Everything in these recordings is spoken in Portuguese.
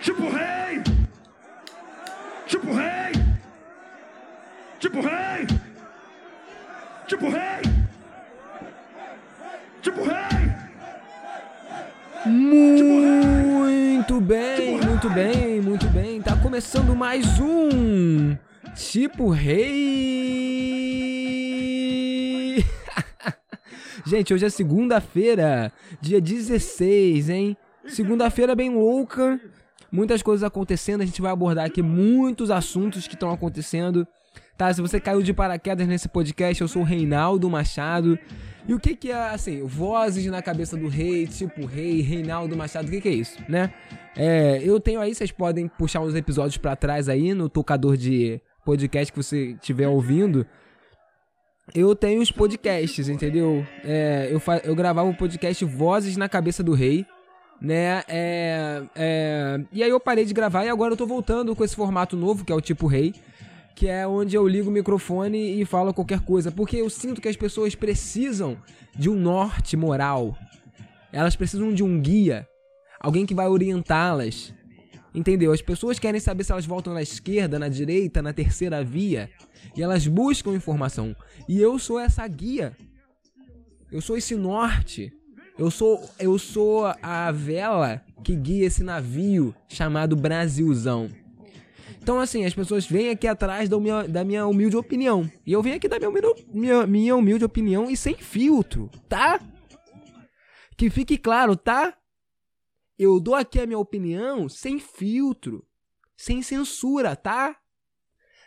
Tipo rei! Tipo rei! Tipo rei! Tipo rei! Tipo rei! Muito bem, muito bem, muito bem. Tá começando mais um Tipo Rei. Gente, hoje é segunda-feira, dia 16, hein? Segunda-feira bem louca muitas coisas acontecendo. A gente vai abordar aqui muitos assuntos que estão acontecendo. Tá, se você caiu de paraquedas nesse podcast, eu sou o Reinaldo Machado. E o que que é, assim, vozes na cabeça do rei, tipo rei, Reinaldo Machado, o que que é isso, né? É, eu tenho aí, vocês podem puxar uns episódios para trás aí no tocador de podcast que você estiver ouvindo. Eu tenho os podcasts, entendeu? É, eu, eu gravava o um podcast Vozes na Cabeça do Rei né? É, é... E aí eu parei de gravar e agora eu tô voltando com esse formato novo, que é o tipo rei, que é onde eu ligo o microfone e falo qualquer coisa, porque eu sinto que as pessoas precisam de um norte moral. Elas precisam de um guia, alguém que vai orientá-las. Entendeu? As pessoas querem saber se elas voltam na esquerda, na direita, na terceira via, e elas buscam informação. E eu sou essa guia. Eu sou esse norte eu sou, eu sou a vela que guia esse navio chamado Brasilzão. Então, assim, as pessoas vêm aqui atrás da minha, da minha humilde opinião. E eu venho aqui dar minha, minha, minha humilde opinião e sem filtro, tá? Que fique claro, tá? Eu dou aqui a minha opinião sem filtro, sem censura, tá?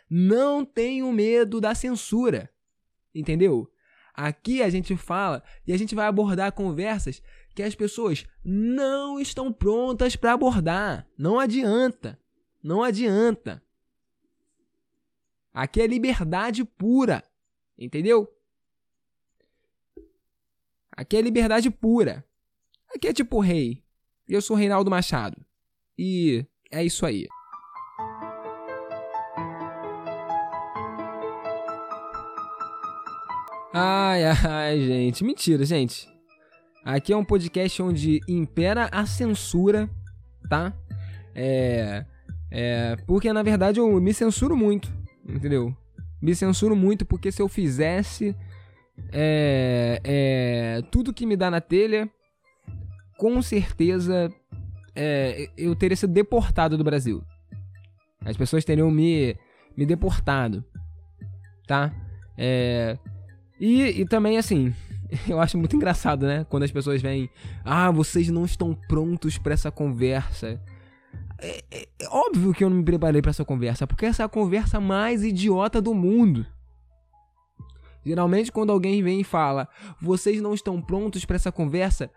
Não tenho medo da censura, entendeu? Aqui a gente fala e a gente vai abordar conversas que as pessoas não estão prontas para abordar. Não adianta. Não adianta. Aqui é liberdade pura. Entendeu? Aqui é liberdade pura. Aqui é tipo rei. Eu sou Reinaldo Machado. E é isso aí. Ai, ai, gente. Mentira, gente. Aqui é um podcast onde impera a censura, tá? É. É. Porque na verdade eu me censuro muito, entendeu? Me censuro muito porque se eu fizesse. É. É. Tudo que me dá na telha, com certeza. É, eu teria sido deportado do Brasil. As pessoas teriam me, me deportado, tá? É, e, e também, assim, eu acho muito engraçado, né? Quando as pessoas vêm, ah, vocês não estão prontos para essa conversa. É, é, é, óbvio que eu não me preparei para essa conversa, porque essa é a conversa mais idiota do mundo. Geralmente, quando alguém vem e fala, vocês não estão prontos para essa conversa,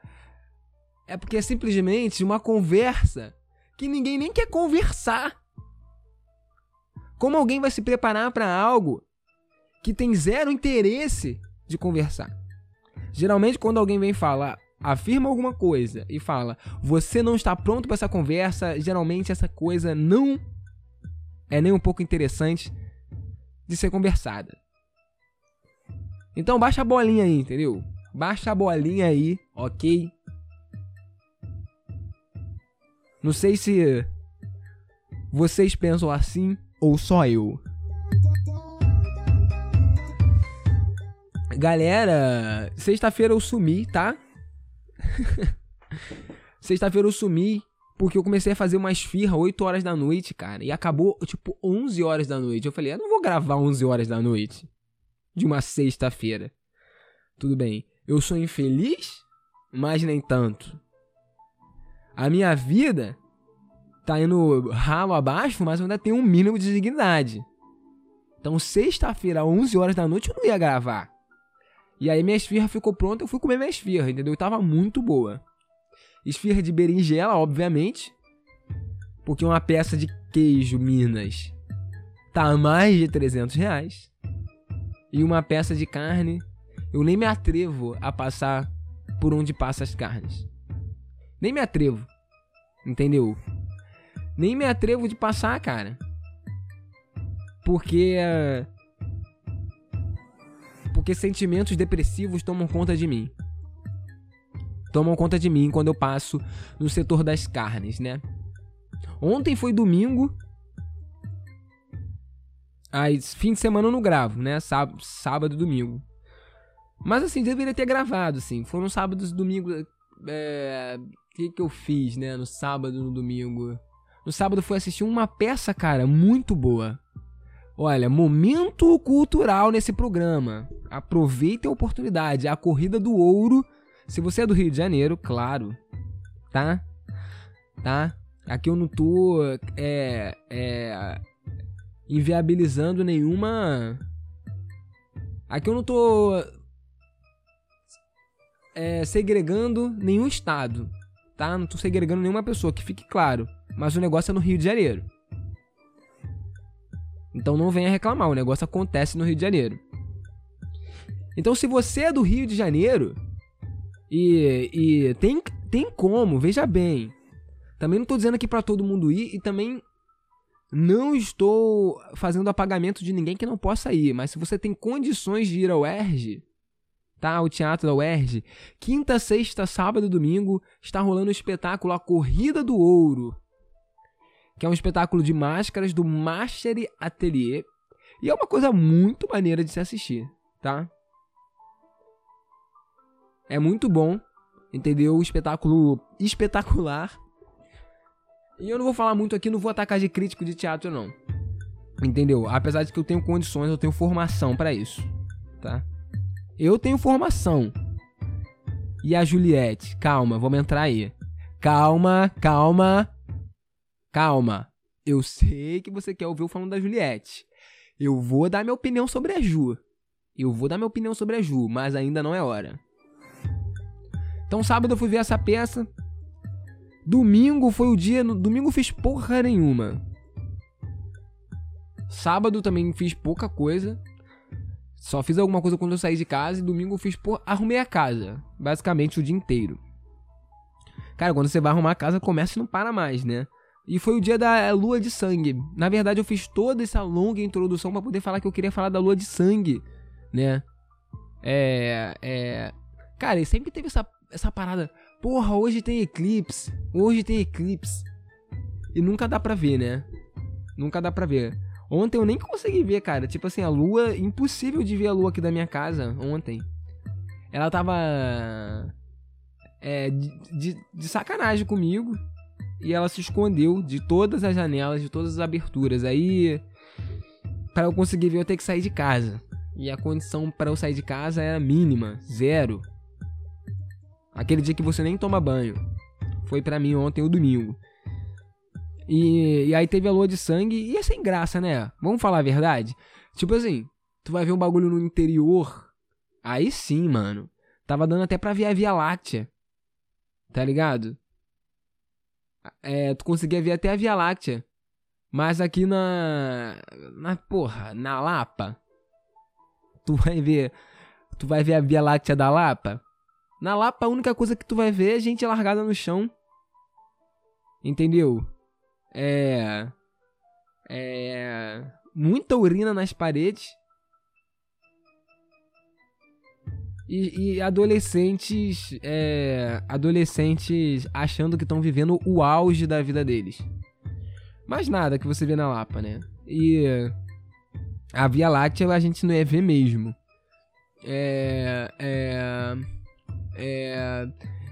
é porque é simplesmente uma conversa que ninguém nem quer conversar. Como alguém vai se preparar para algo que tem zero interesse de conversar. Geralmente, quando alguém vem falar, afirma alguma coisa e fala, você não está pronto para essa conversa, geralmente essa coisa não é nem um pouco interessante de ser conversada. Então baixa a bolinha aí, entendeu? Baixa a bolinha aí, ok? Não sei se vocês pensam assim ou só eu. Galera, sexta-feira eu sumi, tá? sexta-feira eu sumi porque eu comecei a fazer uma esfirra 8 horas da noite, cara. E acabou, tipo, 11 horas da noite. Eu falei, eu não vou gravar 11 horas da noite de uma sexta-feira. Tudo bem. Eu sou infeliz, mas nem tanto. A minha vida tá indo ralo abaixo, mas eu ainda tenho um mínimo de dignidade. Então, sexta-feira, 11 horas da noite, eu não ia gravar. E aí minha esfirra ficou pronta, eu fui comer minha esfirra, entendeu? Tava muito boa. Esfirra de berinjela, obviamente. Porque uma peça de queijo Minas tá mais de 300 reais. E uma peça de carne, eu nem me atrevo a passar por onde passa as carnes. Nem me atrevo. Entendeu? Nem me atrevo de passar, cara. Porque uh, porque sentimentos depressivos tomam conta de mim. tomam conta de mim quando eu passo no setor das carnes, né? Ontem foi domingo. Aí, fim de semana eu não gravo, né? Sábado, sábado domingo. Mas assim, deveria ter gravado, assim. Foram sábados e domingos. É... Que, que eu fiz, né? No sábado no domingo. No sábado fui assistir uma peça, cara, muito boa. Olha, momento cultural nesse programa. Aproveite a oportunidade. A Corrida do Ouro. Se você é do Rio de Janeiro, claro. Tá? Tá? Aqui eu não tô é, é, inviabilizando nenhuma. Aqui eu não tô é, segregando nenhum estado, tá? Não tô segregando nenhuma pessoa, que fique claro. Mas o negócio é no Rio de Janeiro. Então não venha reclamar, o negócio acontece no Rio de Janeiro. Então se você é do Rio de Janeiro e, e tem, tem como, veja bem. Também não estou dizendo aqui para todo mundo ir e também não estou fazendo apagamento de ninguém que não possa ir, mas se você tem condições de ir ao ERG, tá? O teatro da UERJ, quinta, sexta, sábado e domingo está rolando o espetáculo A Corrida do Ouro, que é um espetáculo de máscaras do Mastery Atelier, e é uma coisa muito maneira de se assistir, tá? É muito bom, entendeu? O espetáculo espetacular e eu não vou falar muito aqui, não vou atacar de crítico de teatro, não. Entendeu? Apesar de que eu tenho condições, eu tenho formação para isso, tá? Eu tenho formação. E a Juliette? Calma, vamos entrar aí. Calma, calma, calma. Eu sei que você quer ouvir eu falando da Juliette. Eu vou dar minha opinião sobre a Ju. Eu vou dar minha opinião sobre a Ju, mas ainda não é hora. Então, sábado eu fui ver essa peça. Domingo foi o dia. No domingo fiz porra nenhuma. Sábado também fiz pouca coisa. Só fiz alguma coisa quando eu saí de casa. E domingo fiz porra. Arrumei a casa. Basicamente o dia inteiro. Cara, quando você vai arrumar a casa, começa e não para mais, né? E foi o dia da lua de sangue. Na verdade, eu fiz toda essa longa introdução para poder falar que eu queria falar da lua de sangue, né? É. É. Cara, sempre teve essa, essa parada. Porra, hoje tem eclipse. Hoje tem eclipse. E nunca dá pra ver, né? Nunca dá pra ver. Ontem eu nem consegui ver, cara. Tipo assim, a lua. Impossível de ver a lua aqui da minha casa ontem. Ela tava. É, de, de, de sacanagem comigo. E ela se escondeu de todas as janelas, de todas as aberturas. Aí. Para eu conseguir ver, eu tenho que sair de casa. E a condição para eu sair de casa era mínima, zero. Aquele dia que você nem toma banho. Foi para mim ontem, o domingo. E, e aí teve a lua de sangue e é sem graça, né? Vamos falar a verdade? Tipo assim, tu vai ver um bagulho no interior. Aí sim, mano. Tava dando até pra ver a Via Láctea. Tá ligado? É, tu conseguia ver até a Via Láctea. Mas aqui na. Na porra, na Lapa. Tu vai ver. Tu vai ver a Via Láctea da Lapa? Na Lapa, a única coisa que tu vai ver é gente largada no chão. Entendeu? É. É. Muita urina nas paredes. E, e adolescentes. É, adolescentes achando que estão vivendo o auge da vida deles. Mas nada que você vê na Lapa, né? E. A Via Láctea a gente não ia ver mesmo. É. É. É.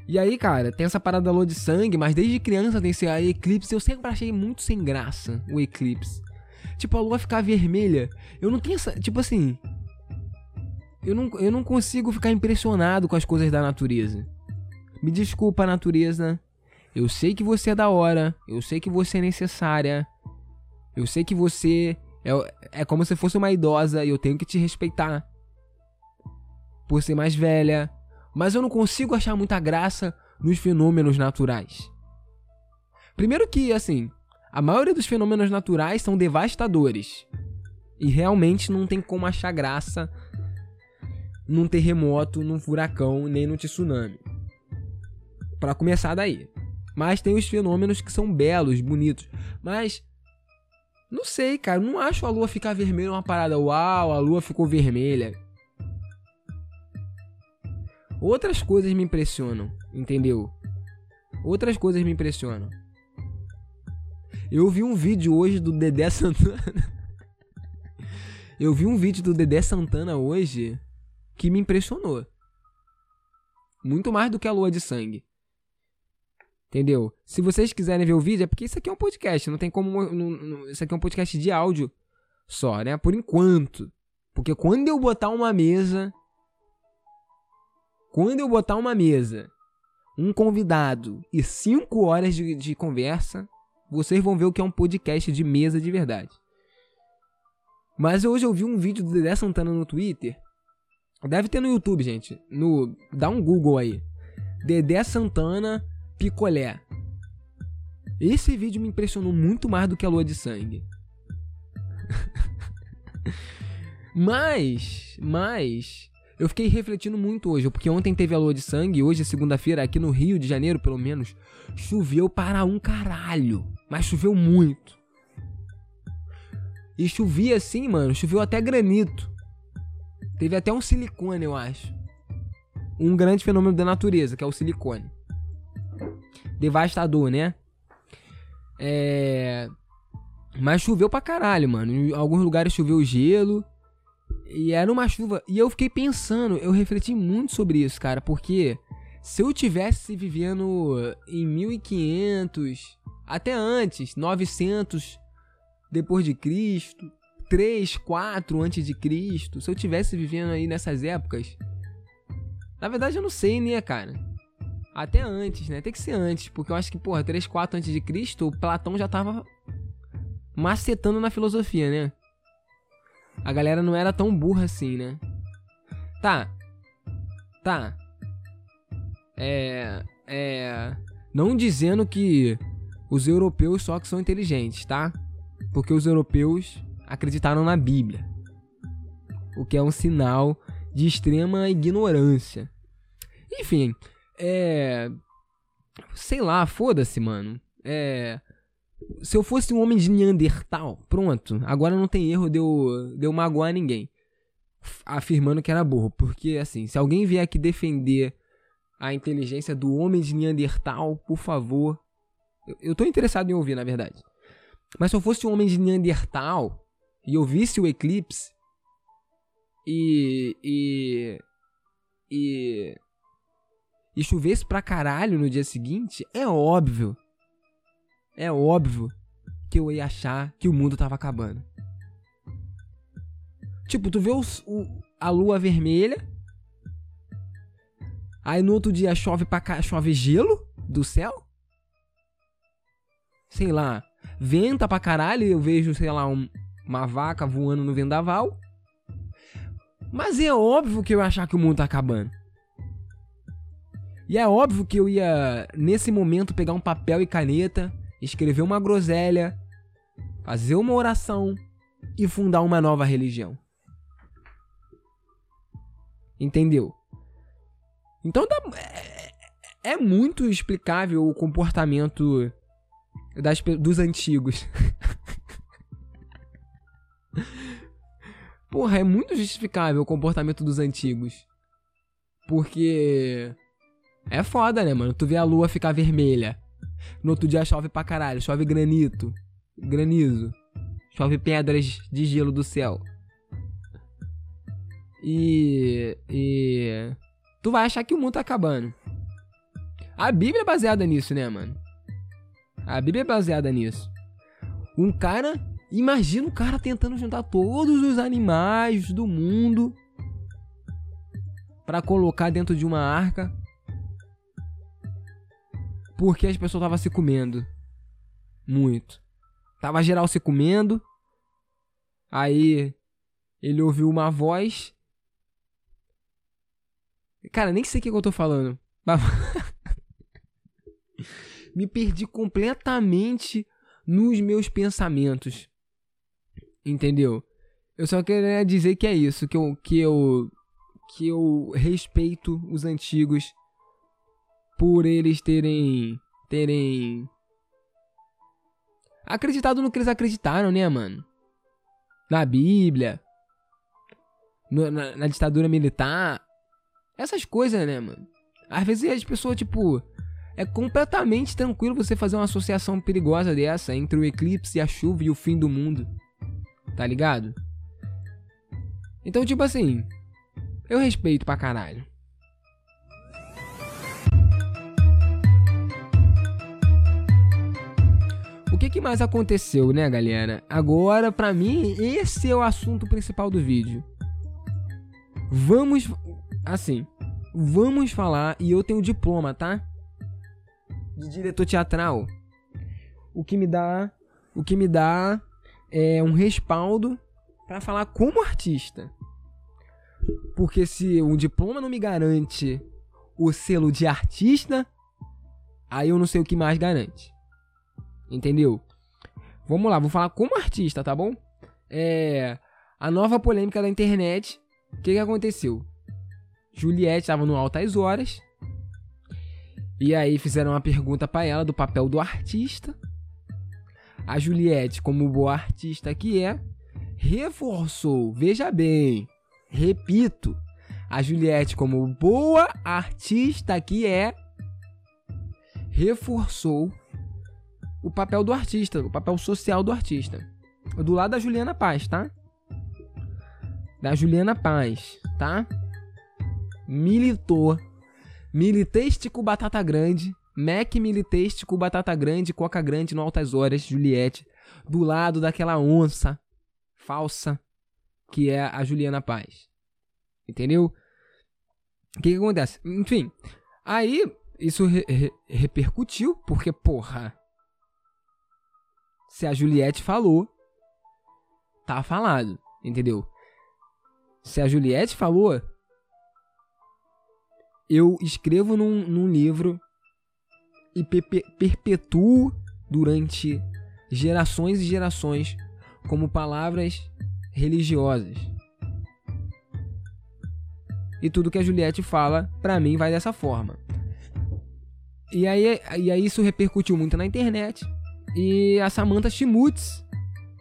E aí, cara, tem essa parada da lua de sangue, mas desde criança tem esse eclipse. Eu sempre achei muito sem graça o eclipse. Tipo, a lua ficar vermelha. Eu não tenho essa. Tipo assim. Eu não, eu não consigo ficar impressionado com as coisas da natureza. Me desculpa, natureza. Eu sei que você é da hora. Eu sei que você é necessária. Eu sei que você é, é como se fosse uma idosa e eu tenho que te respeitar. Por ser mais velha, mas eu não consigo achar muita graça nos fenômenos naturais. Primeiro que, assim, a maioria dos fenômenos naturais são devastadores. E realmente não tem como achar graça num terremoto, num furacão, nem no tsunami. Para começar daí. Mas tem os fenômenos que são belos, bonitos. Mas não sei, cara, não acho a lua ficar vermelha uma parada. Uau, a lua ficou vermelha. Outras coisas me impressionam, entendeu? Outras coisas me impressionam. Eu vi um vídeo hoje do Dedé Santana. Eu vi um vídeo do Dedé Santana hoje que me impressionou. Muito mais do que a lua de sangue. Entendeu? Se vocês quiserem ver o vídeo, é porque isso aqui é um podcast. Não tem como. Não, não, isso aqui é um podcast de áudio só, né? Por enquanto. Porque quando eu botar uma mesa. Quando eu botar uma mesa, um convidado e cinco horas de, de conversa, vocês vão ver o que é um podcast de mesa de verdade. Mas hoje eu vi um vídeo do Dedé Santana no Twitter. Deve ter no YouTube, gente. No, dá um Google aí. Dedé Santana picolé. Esse vídeo me impressionou muito mais do que a lua de sangue. mas, mas, eu fiquei refletindo muito hoje, porque ontem teve a lua de sangue, hoje é segunda-feira, aqui no Rio de Janeiro, pelo menos, choveu para um caralho. Mas choveu muito. E chovia assim, mano, choveu até granito. Teve até um silicone, eu acho. Um grande fenômeno da natureza, que é o silicone devastador, né? É. Mas choveu pra caralho, mano. Em alguns lugares choveu gelo. E era uma chuva. E eu fiquei pensando, eu refleti muito sobre isso, cara, porque se eu tivesse vivendo em 1500, até antes, 900 depois de Cristo, 3, 4 antes de Cristo, se eu tivesse vivendo aí nessas épocas, na verdade eu não sei, né, cara? Até antes, né? Tem que ser antes, porque eu acho que, porra, 3, 4 antes de Cristo, o Platão já tava macetando na filosofia, né? A galera não era tão burra assim, né? Tá. Tá. É. É. Não dizendo que os europeus só que são inteligentes, tá? Porque os europeus acreditaram na Bíblia. O que é um sinal de extrema ignorância. Enfim, é. Sei lá, foda-se, mano. É. Se eu fosse um homem de Neandertal, pronto. Agora não tem erro de eu, de eu magoar ninguém. Afirmando que era burro. Porque, assim, se alguém vier aqui defender a inteligência do homem de Neandertal, por favor. Eu, eu tô interessado em ouvir, na verdade. Mas se eu fosse um homem de Neandertal e eu visse o eclipse e. e. e e chovesse pra caralho no dia seguinte, é óbvio. É óbvio que eu ia achar que o mundo tava acabando. Tipo, tu vê o, a lua vermelha. Aí no outro dia chove pra cá, chove gelo do céu. Sei lá, venta pra caralho eu vejo, sei lá, um, uma vaca voando no vendaval. Mas é óbvio que eu ia achar que o mundo tá acabando. E é óbvio que eu ia, nesse momento, pegar um papel e caneta, escrever uma groselha, fazer uma oração e fundar uma nova religião. Entendeu? Então dá, é, é, muito explicável o comportamento das, dos antigos. Porra, é muito justificável o comportamento dos antigos. Porque é foda, né, mano? Tu vê a lua ficar vermelha. No outro dia chove pra caralho, chove granito, granizo, chove pedras de gelo do céu. E. E. Tu vai achar que o mundo tá acabando. A Bíblia é baseada nisso, né, mano? A Bíblia é baseada nisso. Um cara. Imagina o cara tentando juntar todos os animais do mundo para colocar dentro de uma arca porque as pessoas estavam se comendo. Muito. Tava geral se comendo. Aí ele ouviu uma voz. Cara, nem sei o que eu tô falando. Me perdi completamente nos meus pensamentos. Entendeu? Eu só queria dizer que é isso, que eu que eu que eu respeito os antigos por eles terem terem acreditado no que eles acreditaram, né, mano? Na Bíblia, no, na, na, ditadura militar. Essas coisas, né, mano? Às vezes as pessoas, tipo, é completamente tranquilo você fazer uma associação perigosa dessa entre o eclipse, a chuva e o fim do mundo. Tá ligado? Então, tipo assim, eu respeito pra caralho. Que, que mais aconteceu, né, galera? Agora, pra mim, esse é o assunto principal do vídeo. Vamos. Assim. Vamos falar. E eu tenho diploma, tá? De diretor teatral. O que me dá. O que me dá é um respaldo para falar como artista. Porque se um diploma não me garante o selo de artista, aí eu não sei o que mais garante. Entendeu? Vamos lá, vou falar como artista, tá bom? É. A nova polêmica da internet. O que, que aconteceu? Juliette estava no Altas Horas. E aí fizeram uma pergunta para ela do papel do artista. A Juliette, como boa artista que é, reforçou, veja bem, repito, a Juliette, como boa artista que é, reforçou o papel do artista, o papel social do artista. Do lado da Juliana Paz, tá? Da Juliana Paz, tá? Militou. Militeste batata grande. Mac militeste batata grande, coca grande no altas horas, Juliette. Do lado daquela onça falsa que é a Juliana Paz. Entendeu? O que, que acontece? Enfim, aí isso re re repercutiu, porque, porra, se a Juliette falou, tá falado, entendeu? Se a Juliette falou, eu escrevo num, num livro e perpetuo durante gerações e gerações como palavras religiosas. E tudo que a Juliette fala, para mim, vai dessa forma. E aí, e aí isso repercutiu muito na internet. E a Samantha Schmutz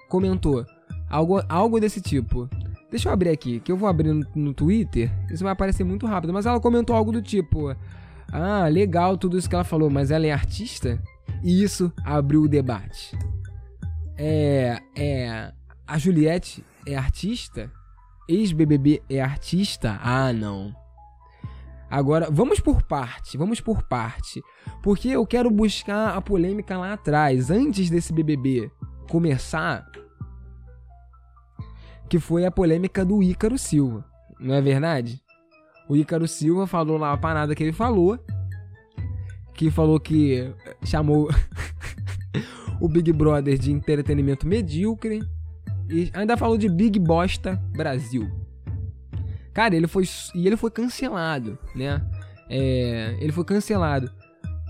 comentou algo, algo desse tipo. Deixa eu abrir aqui, que eu vou abrir no, no Twitter. Isso vai aparecer muito rápido. Mas ela comentou algo do tipo: Ah, legal tudo isso que ela falou, mas ela é artista? E isso abriu o debate. É. É. A Juliette é artista? Ex-BBB é artista? Ah, não. Agora, vamos por parte, vamos por parte. Porque eu quero buscar a polêmica lá atrás, antes desse BBB começar, que foi a polêmica do Ícaro Silva. Não é verdade? O Ícaro Silva falou lá a parada que ele falou, que falou que chamou o Big Brother de entretenimento medíocre e ainda falou de Big Bosta Brasil. Cara, ele foi. E ele foi cancelado, né? É, ele foi cancelado.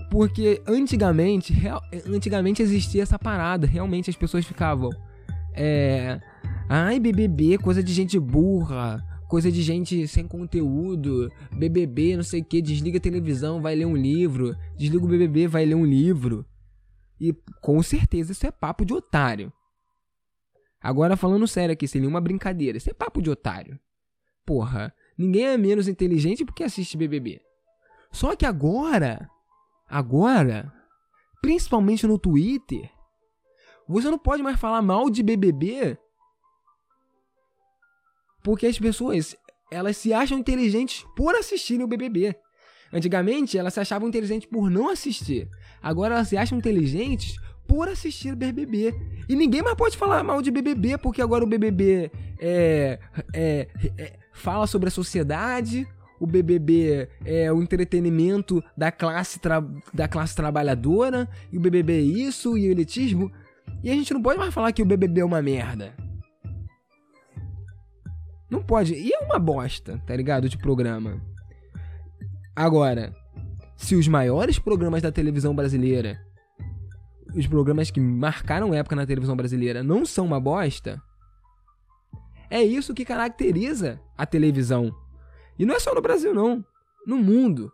Porque antigamente, real, antigamente existia essa parada. Realmente as pessoas ficavam. É, Ai, BBB, coisa de gente burra. Coisa de gente sem conteúdo. BBB, não sei o que. Desliga a televisão, vai ler um livro. Desliga o BBB, vai ler um livro. E com certeza isso é papo de otário. Agora falando sério aqui, sem nenhuma brincadeira, isso é papo de otário. Porra, ninguém é menos inteligente porque assiste BBB. Só que agora, agora, principalmente no Twitter, você não pode mais falar mal de BBB porque as pessoas, elas se acham inteligentes por assistirem o BBB. Antigamente, elas se achavam inteligentes por não assistir. Agora elas se acham inteligentes por assistir BBB. E ninguém mais pode falar mal de BBB, porque agora o BBB é, é, é, fala sobre a sociedade, o BBB é o entretenimento da classe, da classe trabalhadora, e o BBB é isso, e o elitismo. E a gente não pode mais falar que o BBB é uma merda. Não pode. E é uma bosta, tá ligado? De programa. Agora, se os maiores programas da televisão brasileira os programas que marcaram época na televisão brasileira não são uma bosta, é isso que caracteriza a televisão. E não é só no Brasil, não. No mundo.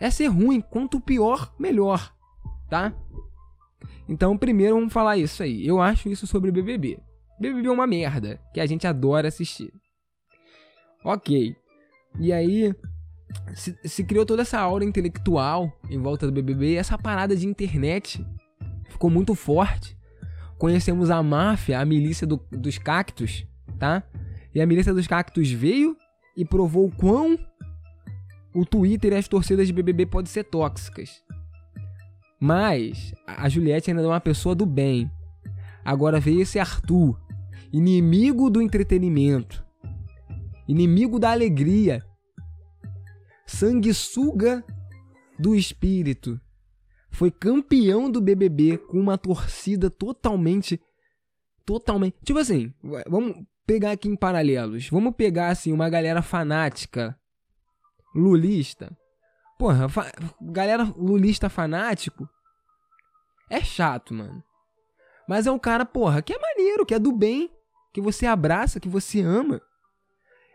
É ser ruim. Quanto pior, melhor. Tá? Então, primeiro vamos falar isso aí. Eu acho isso sobre BBB. BBB é uma merda que a gente adora assistir. Ok. E aí, se, se criou toda essa aura intelectual em volta do BBB essa parada de internet ficou muito forte. Conhecemos a máfia, a milícia do- dos cactos, tá? E a milícia dos cactos veio e provou o quão o Twitter e as torcidas de BBB podem ser tóxicas. Mas a Juliette ainda é uma pessoa do bem. Agora veio esse Arthur, inimigo do entretenimento, inimigo da alegria, sanguessuga do espírito. Foi campeão do BBB com uma torcida totalmente totalmente, tipo assim, vamos pegar aqui em paralelos. Vamos pegar assim uma galera fanática lulista. Porra, fa- galera lulista fanático é chato, mano. Mas é um cara, porra, que é maneiro, que é do bem, que você abraça, que você ama.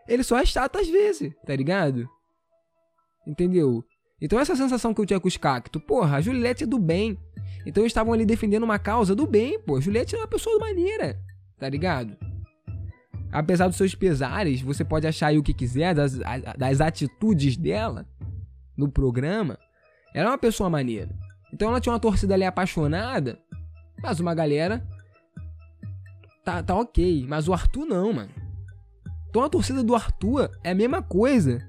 Ele só é chato às vezes, tá ligado? Entendeu? Então essa sensação que eu tinha com os cactos, porra, a Juliette é do bem. Então eles estavam ali defendendo uma causa do bem, pô. Juliette é uma pessoa maneira, tá ligado? Apesar dos seus pesares, você pode achar aí o que quiser das, das atitudes dela no programa. Ela é uma pessoa maneira. Então ela tinha uma torcida ali apaixonada, mas uma galera tá, tá ok. Mas o Arthur não, mano. Então a torcida do Arthur é a mesma coisa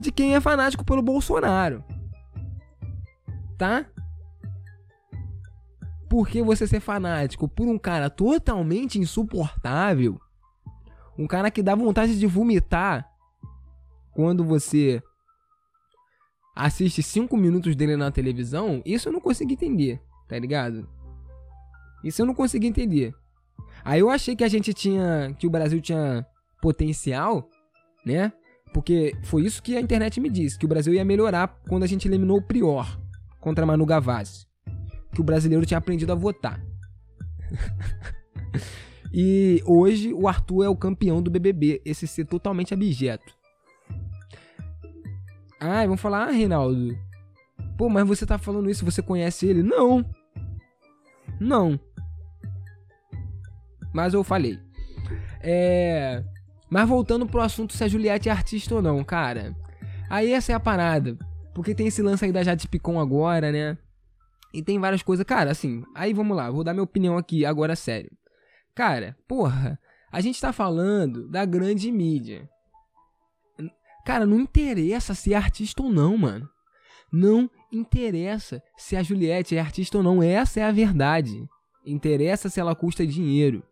de quem é fanático pelo Bolsonaro. Tá? Porque você ser fanático por um cara totalmente insuportável, um cara que dá vontade de vomitar quando você assiste 5 minutos dele na televisão, isso eu não consegui entender, tá ligado? Isso eu não consegui entender. Aí eu achei que a gente tinha. que o Brasil tinha potencial, né? Porque foi isso que a internet me disse, que o Brasil ia melhorar quando a gente eliminou o Prior contra Manu Gavassi. Que o brasileiro tinha aprendido a votar. e hoje o Arthur é o campeão do BBB, esse ser totalmente abjeto. Ah, vamos falar, ah, Reinaldo. Pô, mas você tá falando isso, você conhece ele? Não. Não. Mas eu falei. É. Mas voltando pro assunto se a Juliette é artista ou não, cara. Aí essa é a parada. Porque tem esse lance aí da Jade Picon agora, né? E tem várias coisas. Cara, assim, aí vamos lá, vou dar minha opinião aqui, agora sério. Cara, porra, a gente tá falando da grande mídia. Cara, não interessa se é artista ou não, mano. Não interessa se a Juliette é artista ou não. Essa é a verdade. Interessa se ela custa dinheiro.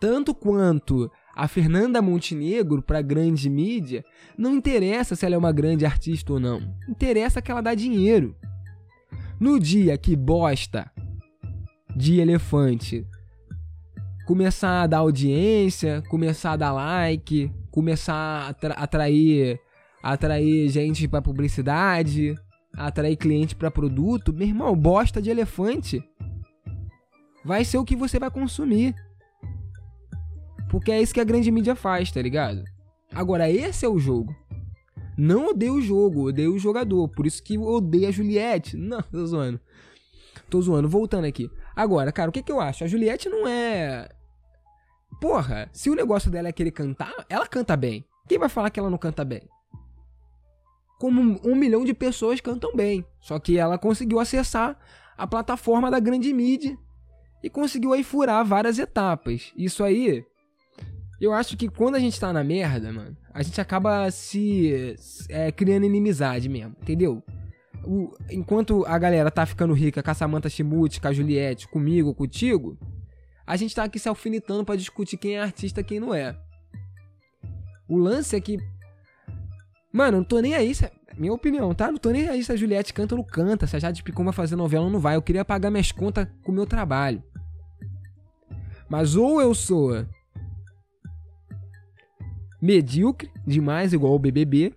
Tanto quanto a Fernanda Montenegro pra grande mídia, não interessa se ela é uma grande artista ou não. Interessa que ela dá dinheiro. No dia que bosta de elefante começar a dar audiência, começar a dar like, começar a atra- atrair atrair gente pra publicidade, atrair cliente pra produto, meu irmão, bosta de elefante vai ser o que você vai consumir. Porque é isso que a grande mídia faz, tá ligado? Agora, esse é o jogo. Não odeio o jogo, odeio o jogador. Por isso que odeio a Juliette. Não, tô zoando. Tô zoando, voltando aqui. Agora, cara, o que, que eu acho? A Juliette não é. Porra, se o negócio dela é querer cantar, ela canta bem. Quem vai falar que ela não canta bem? Como um, milhão de pessoas cantam bem. Só que ela conseguiu acessar a plataforma da grande mídia e conseguiu aí furar várias etapas. Isso aí, eu acho que quando a gente tá na merda, mano, a gente acaba se é, criando inimizade mesmo, entendeu? O- enquanto a galera tá ficando rica com a Samantha Chimuti, com a Juliette, comigo, contigo, a gente tá aqui se alfinetando pra discutir quem é artista e quem não é. O lance é que. Mano, eu não tô nem aí. Se... Minha opinião, tá? Não tô nem aí se a Juliette canta ou não canta. Se a Jade Picon vai fazer novela ou não vai. Eu queria pagar minhas contas com o meu trabalho. Mas ou eu sou medíocre demais, igual o BBB,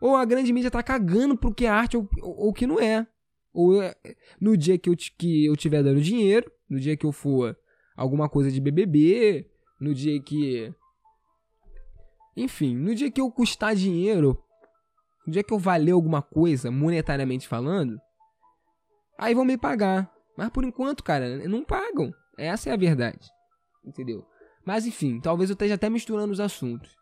ou a grande mídia tá cagando pro que é arte ou, ou que não é. Ou é- no dia que eu, que eu tiver dando dinheiro, no dia que eu for alguma coisa de BBB, no dia que. Enfim, no dia que eu custar dinheiro, no dia que eu valer alguma coisa, monetariamente falando, aí vão me pagar. Mas por enquanto, cara, não pagam. Essa é a verdade. Entendeu? Mas enfim, talvez eu esteja até misturando os assuntos.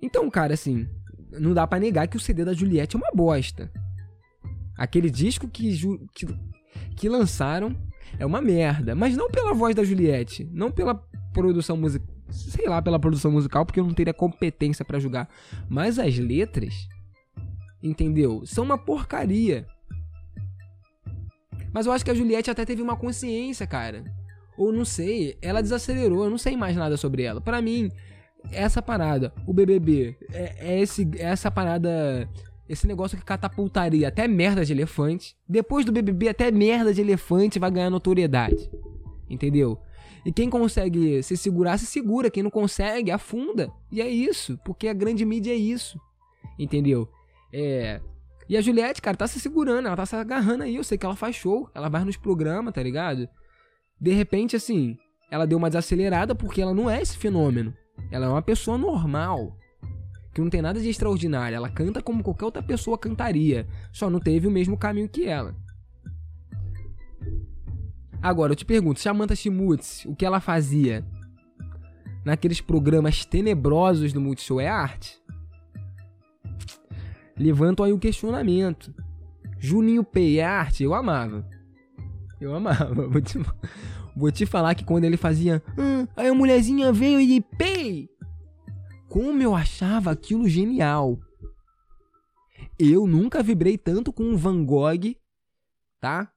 Então, cara, assim, não dá pra negar que o CD da Juliette é uma bosta. Aquele disco que, que, que lançaram é uma merda. Mas não pela voz da Juliette, não pela produção musical. Sei lá, pela produção musical, porque eu não teria competência para julgar. Mas as letras, entendeu? São uma porcaria. Mas eu acho que a Juliette até teve uma consciência, cara. Ou não sei, ela desacelerou, eu não sei mais nada sobre ela. Para mim, essa parada, o BBB, é, é, esse, é essa parada, esse negócio que catapultaria até merda de elefante. Depois do BBB, até merda de elefante vai ganhar notoriedade. Entendeu? E quem consegue se segurar, se segura. Quem não consegue, afunda. E é isso, porque a grande mídia é isso. Entendeu? É, e a Juliette, cara, tá se segurando, ela tá se agarrando aí. Eu sei que ela faz show, ela vai nos programas, tá ligado? De repente, assim, ela deu uma desacelerada porque ela não é esse fenômeno. Ela é uma pessoa normal. Que não tem nada de extraordinário. Ela canta como qualquer outra pessoa cantaria. Só não teve o mesmo caminho que ela. Agora, eu te pergunto, Samantha Schmutz, o que ela fazia naqueles programas tenebrosos do Multishow é arte? levanto aí o questionamento. Juninho Pay é arte? Eu amava. Eu amava. Vou te, vou te falar que quando ele fazia. Ah, aí a mulherzinha veio e Pay! Como eu achava aquilo genial. Eu nunca vibrei tanto com um Van Gogh, tá?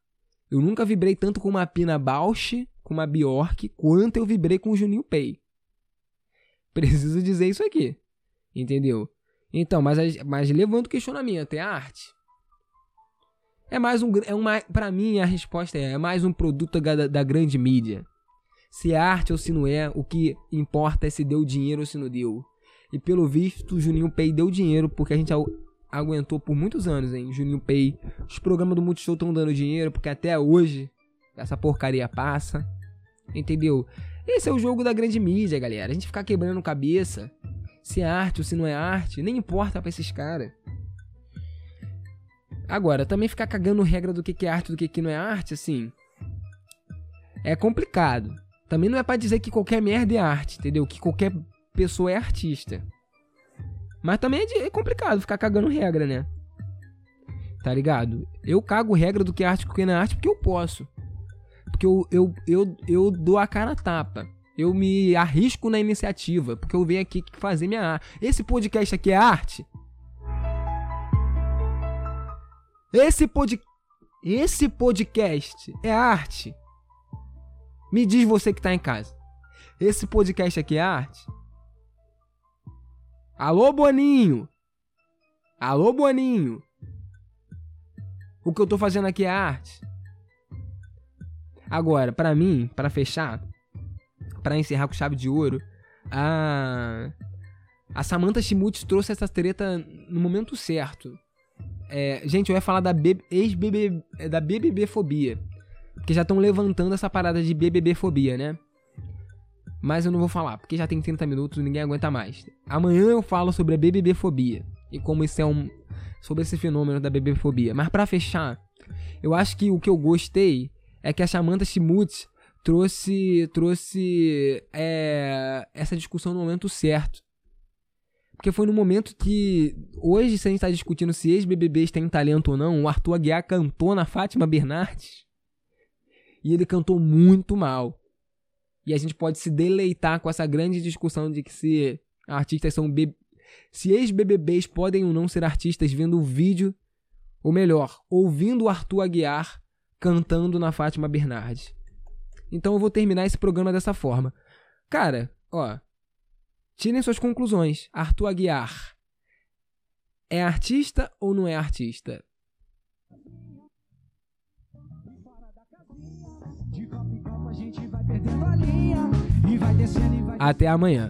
Eu nunca vibrei tanto com uma Pina Bausch, com uma Bjork, quanto eu vibrei com o Juninho Pay. Preciso dizer isso aqui. Entendeu? Então, mas, mas levando o questionamento, é arte? É mais um. É uma, pra mim, a resposta é: é mais um produto da, da grande mídia. Se é arte ou se não é, o que importa é se deu dinheiro ou se não deu. E pelo visto, o Juninho Pay deu dinheiro, porque a gente aguentou por muitos anos, hein? Juninho Pay. Os programas do Multishow estão dando dinheiro, porque até hoje essa porcaria passa. Entendeu? Esse é o jogo da grande mídia, galera. A gente ficar quebrando cabeça se é arte ou se não é arte, nem importa para esses caras. Agora, também ficar cagando regra do que é arte do que não é arte, assim, é complicado. Também não é para dizer que qualquer merda é arte, entendeu? Que qualquer pessoa é artista. Mas também é, complicado ficar cagando regra, né? Tá ligado? Eu cago regra do que é arte e do que não é arte porque eu posso. Porque eu, eu, eu, eu dou a cara a tapa eu me arrisco na iniciativa, porque eu venho aqui fazer minha arte. Esse podcast aqui é arte? Esse, pod... Esse podcast é arte? Me diz você que tá em casa. Esse podcast aqui é arte? Alô, Boninho? Alô, Boninho? O que eu tô fazendo aqui é arte? Agora, para mim, para fechar, para encerrar com chave de ouro, a a Samantha Schmutz trouxe essa treta no momento certo. É, gente, eu ia falar da ex-BBB da BBB-fobia. Porque já estão levantando essa parada de BBB-fobia, né? Mas eu não vou falar, porque já tem 30 minutos e ninguém aguenta mais. Amanhã eu falo sobre a BBB-fobia. E como isso é um... Sobre esse fenômeno da BBB-fobia. Mas para fechar, eu acho que o que eu gostei é que a Samantha Schmutz trouxe trouxe é, essa discussão no momento certo. Porque foi no momento que, hoje, se a gente está discutindo se ex-BBBs têm talento ou não, o Arthur Aguiar cantou na Fátima Bernardes e ele cantou muito mal. E a gente pode se deleitar com essa grande discussão de que se artistas são. Se ex-BBBs podem ou não ser artistas vendo o vídeo, ou melhor, ouvindo o Arthur Aguiar cantando na Fátima Bernardes. Então eu vou terminar esse programa dessa forma. Cara, ó. Tirem suas conclusões. Arthur Aguiar é artista ou não é artista? Até amanhã.